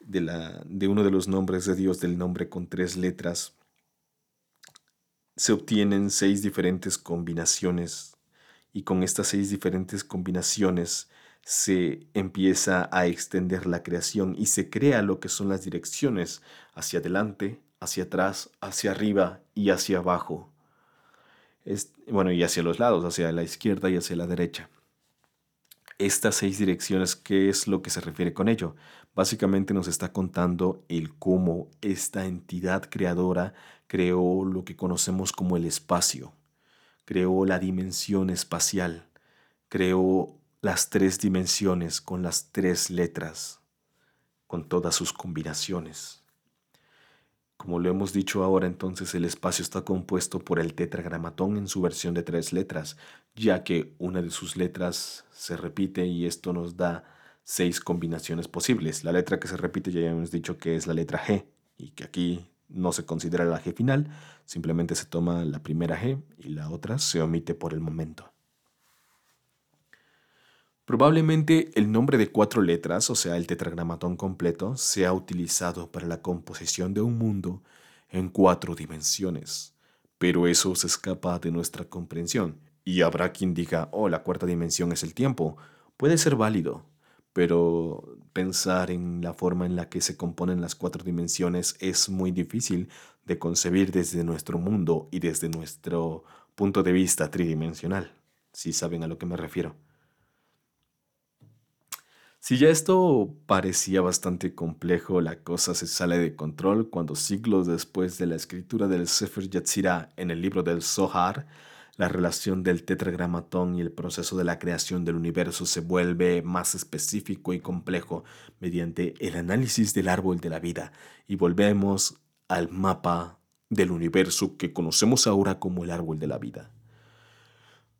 de, la, de uno de los nombres de Dios del nombre con tres letras, se obtienen seis diferentes combinaciones y con estas seis diferentes combinaciones se empieza a extender la creación y se crea lo que son las direcciones hacia adelante, hacia atrás, hacia arriba y hacia abajo. bueno, y hacia los lados, hacia la izquierda y hacia la derecha. Estas seis direcciones, ¿qué es lo que se refiere con ello? Básicamente nos está contando el cómo esta entidad creadora creó lo que conocemos como el espacio, creó la dimensión espacial, creó las tres dimensiones con las tres letras, con todas sus combinaciones. Como lo hemos dicho ahora, entonces el espacio está compuesto por el tetragramatón en su versión de tres letras, ya que una de sus letras se repite y esto nos da seis combinaciones posibles. La letra que se repite ya hemos dicho que es la letra G y que aquí no se considera la G final, simplemente se toma la primera G y la otra se omite por el momento. Probablemente el nombre de cuatro letras, o sea, el tetragramatón completo, sea utilizado para la composición de un mundo en cuatro dimensiones. Pero eso se escapa de nuestra comprensión. Y habrá quien diga, oh, la cuarta dimensión es el tiempo. Puede ser válido, pero pensar en la forma en la que se componen las cuatro dimensiones es muy difícil de concebir desde nuestro mundo y desde nuestro punto de vista tridimensional, si saben a lo que me refiero. Si ya esto parecía bastante complejo, la cosa se sale de control cuando siglos después de la escritura del Sefer Yetzirah en el libro del Zohar, la relación del tetragramatón y el proceso de la creación del universo se vuelve más específico y complejo mediante el análisis del árbol de la vida y volvemos al mapa del universo que conocemos ahora como el árbol de la vida.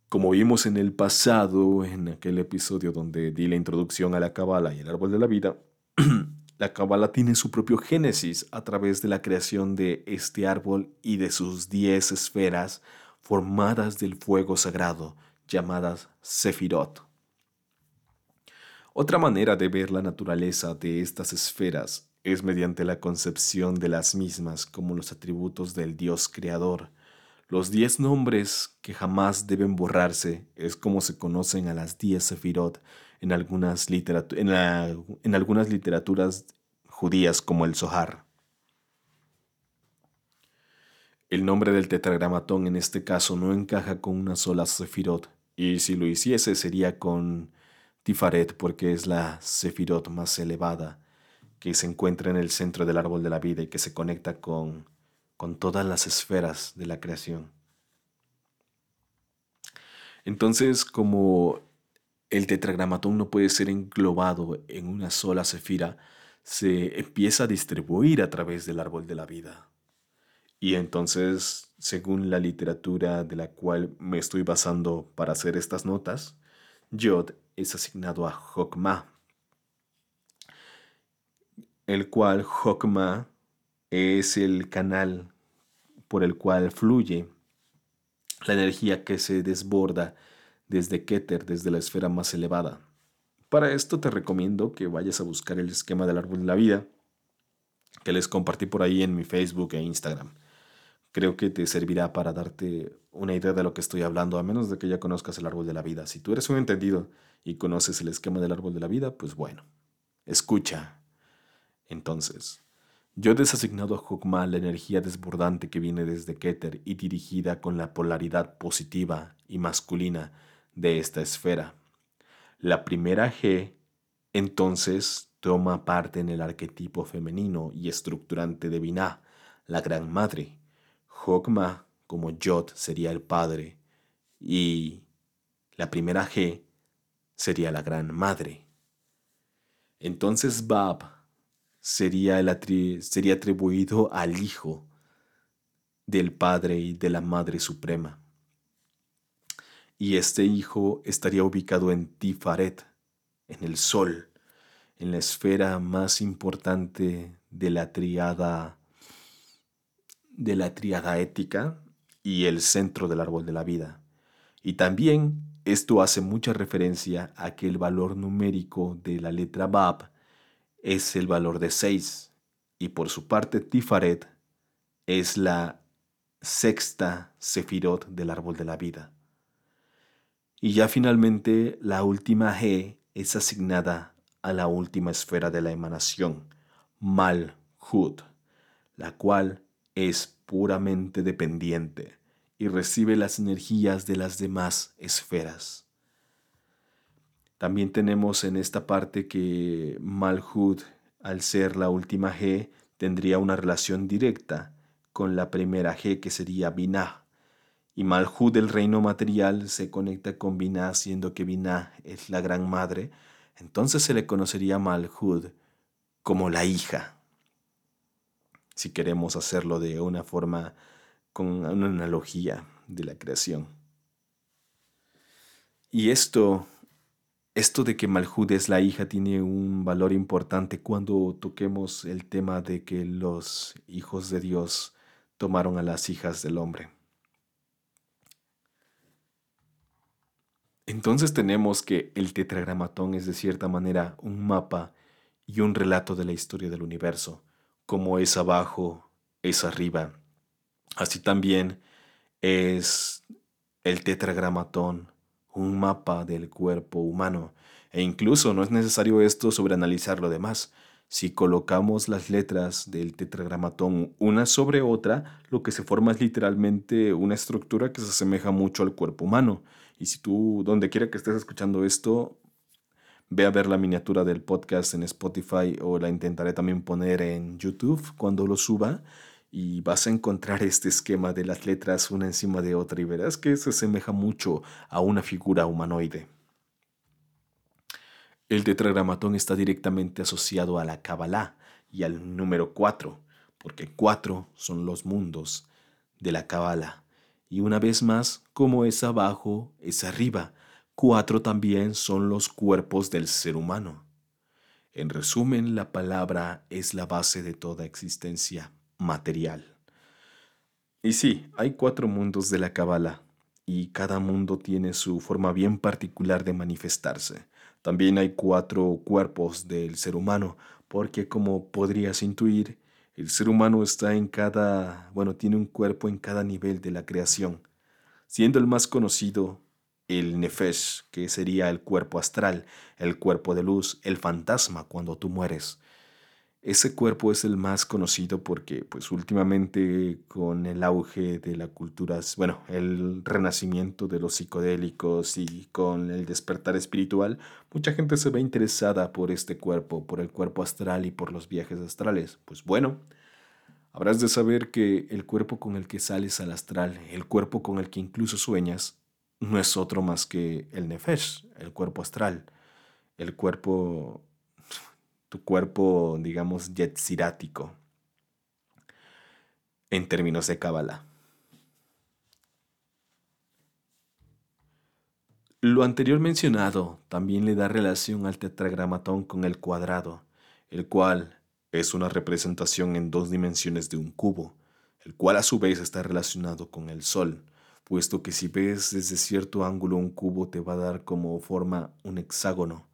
Como vimos en el pasado, en aquel episodio donde di la introducción a la Kabbalah y el árbol de la vida, la Kabbalah tiene su propio génesis a través de la creación de este árbol y de sus diez esferas formadas del fuego sagrado, llamadas Sefirot. Otra manera de ver la naturaleza de estas esferas es mediante la concepción de las mismas como los atributos del Dios creador, los diez nombres que jamás deben borrarse es como se conocen a las diez sefirot en algunas, en, algunas literaturas judías como el Zohar. El nombre del tetragramatón en este caso no encaja con una sola sefirot, y si lo hiciese sería con Tifaret porque es la sefirot más elevada que se encuentra en el centro del árbol de la vida y que se conecta con con todas las esferas de la creación. Entonces, como el tetragramatón no puede ser englobado en una sola sefira, se empieza a distribuir a través del árbol de la vida. Y entonces, según la literatura de la cual me estoy basando para hacer estas notas, Yod es asignado a Jokma, el cual Jokma es el canal por el cual fluye la energía que se desborda desde Keter, desde la esfera más elevada. Para esto te recomiendo que vayas a buscar el esquema del árbol de la vida que les compartí por ahí en mi Facebook e Instagram. Creo que te servirá para darte una idea de lo que estoy hablando, a menos de que ya conozcas el árbol de la vida. Si tú eres un entendido y conoces el esquema del árbol de la vida, pues bueno, Escucha. Entonces, yo he desasignado a Hokmah la energía desbordante que viene desde Keter y dirigida con la polaridad positiva y masculina de esta esfera. La primera G, entonces, toma parte en el arquetipo femenino y estructurante de Binah, la Gran Madre. Hokmah, como Yod, sería el padre, y la primera G sería la Gran Madre. Entonces Bab sería, el sería atribuido al Hijo del Padre y de la Madre Suprema. Y este Hijo estaría ubicado en Tifaret, en el Sol, en la esfera más importante de la triada de la triada ética y el centro del árbol de la vida. Y también esto hace mucha referencia a que el valor numérico de la letra Bab es el valor de 6 y por su parte Tifaret es la sexta sefirot del árbol de la vida. Y ya finalmente la última G es asignada a la última esfera de la emanación, Malhut, la cual es puramente dependiente y recibe las energías de las demás esferas. También tenemos en esta parte que Malhut, al ser la última G, tendría una relación directa con la primera G que sería Binah. Y Malhut del reino material se conecta con Binah, siendo que Binah es la gran madre, entonces se le conocería Malhud como la hija. Si queremos hacerlo de una forma con una analogía de la creación. Y esto, esto de que Malhud es la hija tiene un valor importante cuando toquemos el tema de que los hijos de Dios tomaron a las hijas del hombre. Entonces tenemos que el tetragramatón es de cierta manera un mapa y un relato de la historia del universo, como es abajo, es arriba. Así también es el tetragramatón un mapa del cuerpo humano, e incluso no es necesario esto sobreanalizar lo demás. Si colocamos las letras del tetragramatón una sobre otra, lo que se forma es literalmente una estructura que se asemeja mucho al cuerpo humano. Y si tú, donde quiera que estés escuchando esto, ve a ver la miniatura del podcast en Spotify o la intentaré también poner en YouTube cuando lo suba y vas a encontrar este esquema de las letras una encima de otra y verás que se asemeja mucho a una figura humanoide. El tetragramatón está directamente asociado a la Kabbalah y al número 4, porque cuatro son los mundos de la Kabbalah. Y una vez más, como es abajo, es arriba. Cuatro también son los cuerpos del ser humano. En resumen, la palabra es la base de toda existencia material. Y sí, hay cuatro mundos de la Kabbalah, y cada mundo tiene su forma bien particular de manifestarse. También hay cuatro cuerpos del ser humano, porque como podrías intuir, el ser humano está en cada, bueno, tiene un cuerpo en cada nivel de la creación, siendo el más conocido el nefesh, que sería el cuerpo astral, el cuerpo de luz, el fantasma cuando tú mueres. Ese cuerpo es el más conocido porque, pues últimamente con el auge de la cultura, bueno, el renacimiento de los psicodélicos y con el despertar espiritual, mucha gente se ve interesada por este cuerpo, por el cuerpo astral y por los viajes astrales. Pues bueno, habrás de saber que el cuerpo con el que sales al astral, el cuerpo con el que incluso sueñas, no es otro más que el nefesh, el cuerpo astral, el cuerpo tu cuerpo, digamos, yetzirático en términos de Kabbalah. Lo anterior mencionado también le da relación al tetragramatón con el cuadrado, el cual es una representación en dos dimensiones de un cubo, el cual a su vez está relacionado con el Sol, puesto que si ves desde cierto ángulo un cubo te va a dar como forma un hexágono,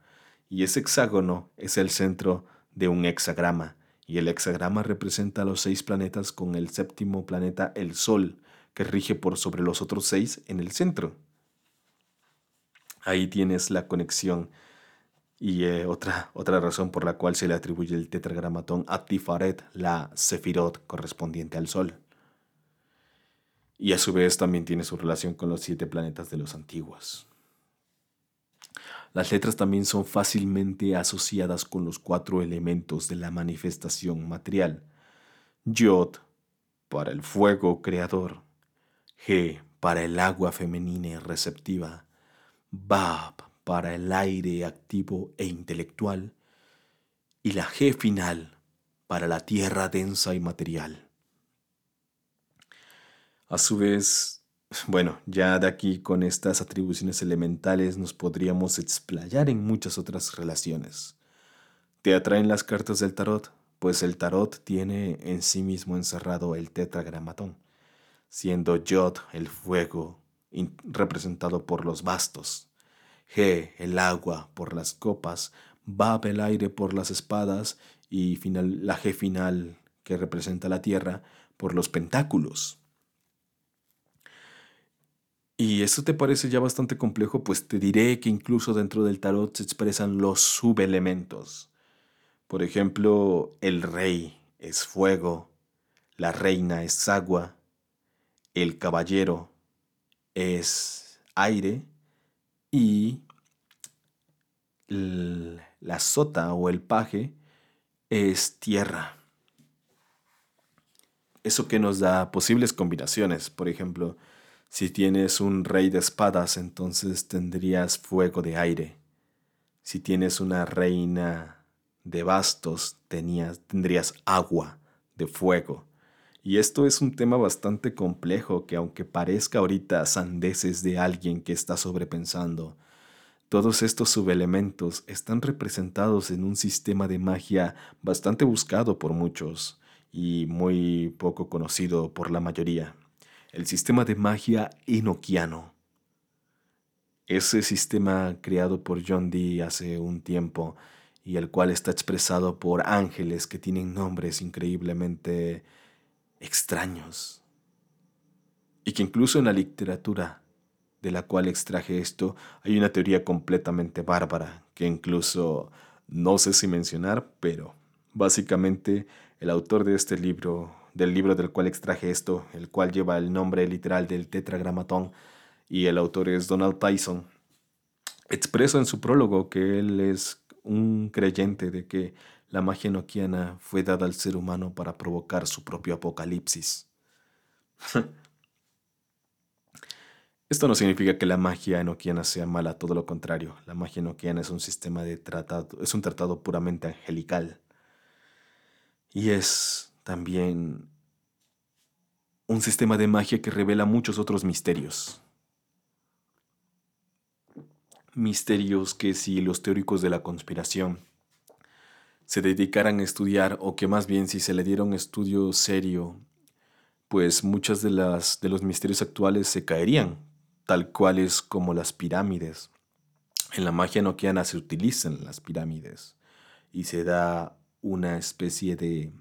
y ese hexágono es el centro de un hexagrama, y el hexagrama representa a los seis planetas con el séptimo planeta, el Sol, que rige por sobre los otros seis en el centro. Ahí tienes la conexión Y eh, otra, otra razón por la cual se le atribuye el tetragramatón a Tifaret, la Sefirot correspondiente al Sol. Y a su vez también tiene su relación con los siete planetas de los antiguos. Las letras también son fácilmente asociadas con los cuatro elementos de la manifestación material. Yod para el fuego creador, G para el agua femenina y receptiva, Bab para el aire activo e intelectual, y la G final para la tierra densa y material. A su vez, bueno, ya de aquí con estas atribuciones elementales nos podríamos explayar en muchas otras relaciones. ¿Te atraen las cartas del tarot? Pues el tarot tiene en sí mismo encerrado el tetragramatón, siendo Yod el fuego representado por los bastos, G el agua por las copas, Bab el aire por las espadas y la G final que representa la tierra por los pentáculos. Y eso te parece ya bastante complejo, pues te diré que incluso dentro del tarot se expresan los subelementos. Por ejemplo, el rey es fuego, la reina es agua, el caballero es aire y la sota o el paje es tierra. Eso que nos da posibles combinaciones, por ejemplo, si tienes un rey de espadas, entonces tendrías fuego de aire. Si tienes una reina de bastos, tendrías agua de fuego. Y esto es un tema bastante complejo que aunque parezca ahorita sandeces de alguien que está sobrepensando, todos estos subelementos están representados en un sistema de magia bastante buscado por muchos y muy poco conocido por la mayoría el sistema de magia enoquiano. Ese sistema creado por John Dee hace un tiempo y el cual está expresado por ángeles que tienen nombres increíblemente extraños. Y que incluso en la literatura de la cual extraje esto hay una teoría completamente bárbara que incluso no sé si mencionar, pero básicamente el autor de este libro del libro del cual extraje esto, el cual lleva el nombre literal del tetragramatón y el autor es Donald Tyson, expresa en su prólogo que él es un creyente de que la magia enoquiana fue dada al ser humano para provocar su propio apocalipsis. Esto no significa que la magia enoquiana sea mala, todo lo contrario. La magia enoquiana es un sistema de tratado, es un tratado puramente angelical. Y es también un sistema de magia que revela muchos otros misterios. Misterios que si los teóricos de la conspiración se dedicaran a estudiar, o que más bien si se le diera un estudio serio, pues muchas de las de los misterios actuales se caerían, tal cuales como las pirámides. En la magia noquiana se utilizan las pirámides y se da una especie de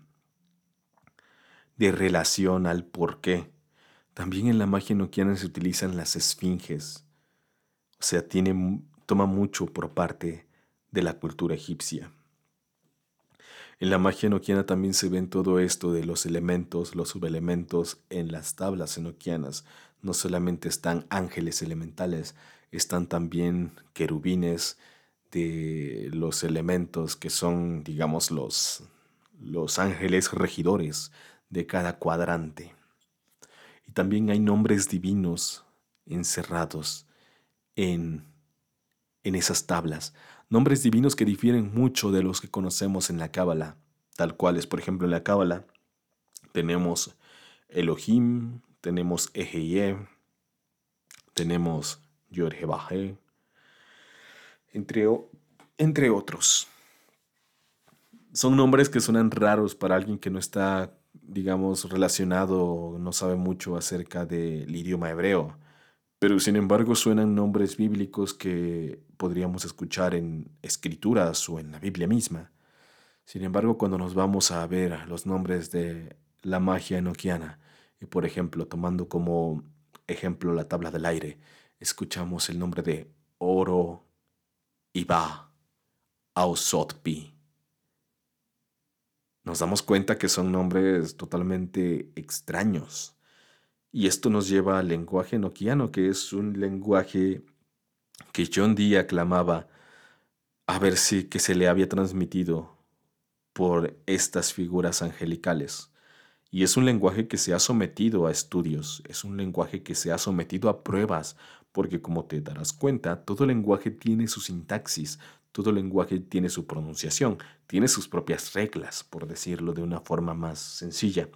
de relación al por qué. También en la magia enoquiana se utilizan las esfinges. O sea, tiene, toma mucho por parte de la cultura egipcia. En la magia enoquiana también se ven todo esto de los elementos, los subelementos en las tablas enoquianas. No solamente están ángeles elementales, están también querubines de los elementos que son, digamos, los, los ángeles regidores de cada cuadrante. Y también hay nombres divinos encerrados en, en esas tablas. Nombres divinos que difieren mucho de los que conocemos en la Cábala, tal cuales, por ejemplo, en la Cábala tenemos Elohim, tenemos Eheye, tenemos Yorhebaje, entre, entre otros. Son nombres que suenan raros para alguien que no está digamos, relacionado, no sabe mucho acerca del idioma hebreo, pero sin embargo suenan nombres bíblicos que podríamos escuchar en escrituras o en la Biblia misma. Sin embargo, cuando nos vamos a ver los nombres de la magia enoquiana, y por ejemplo, tomando como ejemplo la tabla del aire, escuchamos el nombre de oro, Iba, Ausotpi. Nos damos cuenta que son nombres totalmente extraños. Y esto nos lleva al lenguaje noquiano, que es un lenguaje que John Dee aclamaba a ver si que se le había transmitido por estas figuras angelicales. Y es un lenguaje que se ha sometido a estudios, es un lenguaje que se ha sometido a pruebas, porque como te darás cuenta, todo lenguaje tiene su sintaxis, todo lenguaje tiene su pronunciación, tiene sus propias reglas, por decirlo de una forma más sencilla.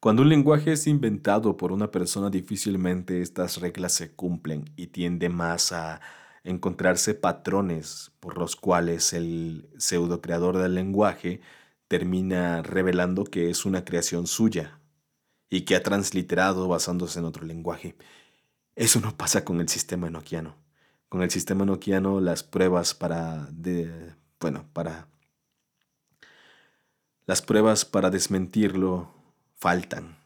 Cuando un lenguaje es inventado por una persona, difícilmente estas reglas se cumplen y tiende más a encontrarse patrones por los cuales el pseudo creador del lenguaje termina revelando que es una creación suya y que ha transliterado basándose en otro lenguaje. Eso no pasa con el sistema enoquiano. Con el sistema enoquiano las pruebas para bueno, para las pruebas para desmentirlo faltan.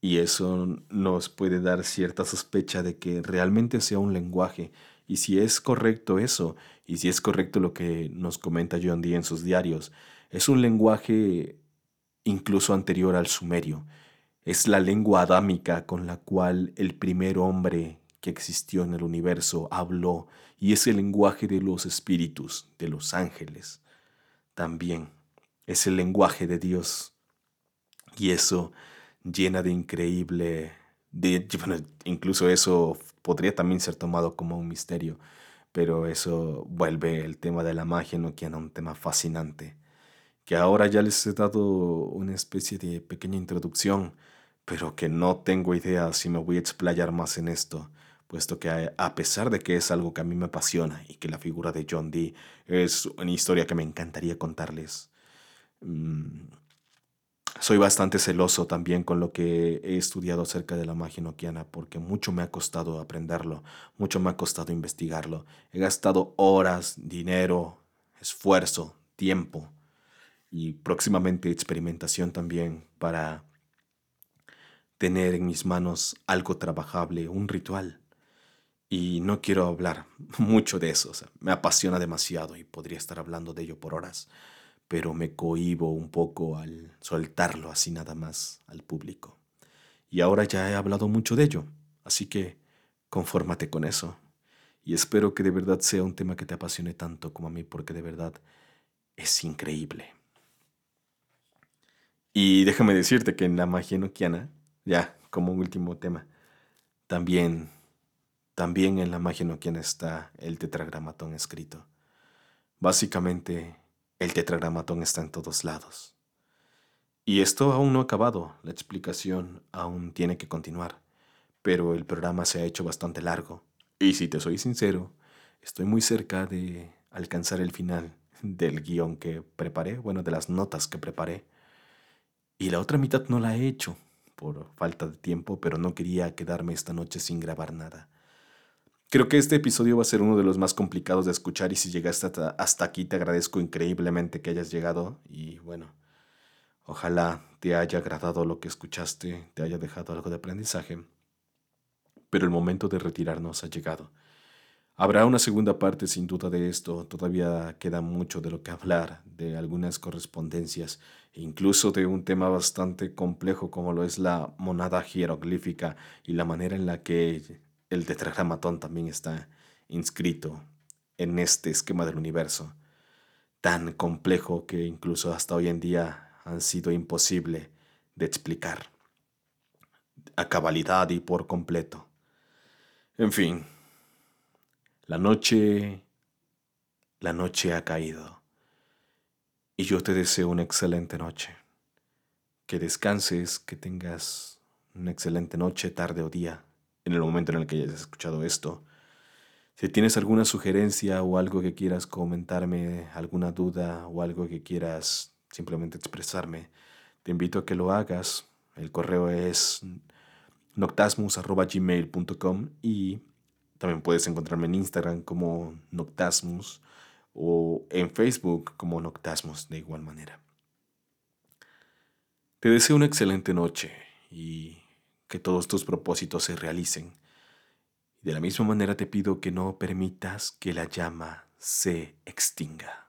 Y eso nos puede dar cierta sospecha de que realmente sea un lenguaje. Y si es correcto eso, y si es correcto lo que nos comenta John Dee en sus diarios, es un lenguaje incluso anterior al sumerio. Es la lengua adámica con la cual el primer hombre que existió en el universo habló y es el lenguaje de los espíritus, de los ángeles. También es el lenguaje de Dios. Y eso llena de increíble, de, incluso eso podría también ser tomado como un misterio, pero eso vuelve el tema de la magia no a un tema fascinante que ahora ya les he dado una especie de pequeña introducción, pero que no tengo idea si me voy a explayar más en esto, puesto que a pesar de que es algo que a mí me apasiona y que la figura de John Dee es una historia que me encantaría contarles, mm, soy bastante celoso también con lo que he estudiado acerca de la magia noquiana porque mucho me ha costado aprenderlo, mucho me ha costado investigarlo. He gastado horas, dinero, esfuerzo, tiempo y próximamente experimentación también para tener en mis manos algo trabajable, un ritual. Y no quiero hablar mucho de eso, me apasiona demasiado y podría estar hablando de ello por horas, pero me cohibo un poco al soltarlo así nada más al público. Y ahora ya he hablado mucho de ello, así que confórmate con eso. Y espero que de verdad sea un tema que te apasione tanto como a mí, porque de verdad es increíble. Y déjame decirte que en la magia noquiana, ya como último tema, también, también en la magia noquiana está el tetragramatón escrito. Básicamente, el tetragramatón está en todos lados. Y esto aún no ha acabado, la explicación aún tiene que continuar, pero el programa se ha hecho bastante largo. Y si te soy sincero, estoy muy cerca de alcanzar el final del guion que preparé, bueno, de las notas que preparé y la otra mitad no la he hecho por falta de tiempo, pero no quería quedarme esta noche sin grabar nada. Creo que este episodio va a ser uno de los más complicados de escuchar y si llegaste hasta, aquí te agradezco increíblemente que hayas llegado y bueno, ojalá te haya agradado lo que escuchaste, te haya dejado algo de aprendizaje, pero el momento de retirarnos ha llegado. Habrá una segunda parte sin duda de esto, todavía queda mucho de lo que hablar, de algunas correspondencias, e incluso de un tema bastante complejo como lo es la monada jeroglífica y la manera en la que el tetragramatón también está inscrito en este esquema del universo, tan complejo que incluso hasta hoy en día han sido imposible de explicar a cabalidad y por completo. En fin, la noche, la noche ha caído y yo te deseo una excelente noche. Que descanses, que tengas una excelente noche, tarde o día, en el momento en el que hayas escuchado esto. Si tienes alguna sugerencia o algo que quieras comentarme, alguna duda o algo que quieras simplemente expresarme, te invito a que lo hagas. El correo es noctasmus.gmail.com y también puedes encontrarme en Instagram como Noctasmus o en Facebook como Noctasmus de igual manera. Te deseo una excelente noche y que todos tus propósitos se realicen. De la misma manera te pido que no permitas que la llama se extinga.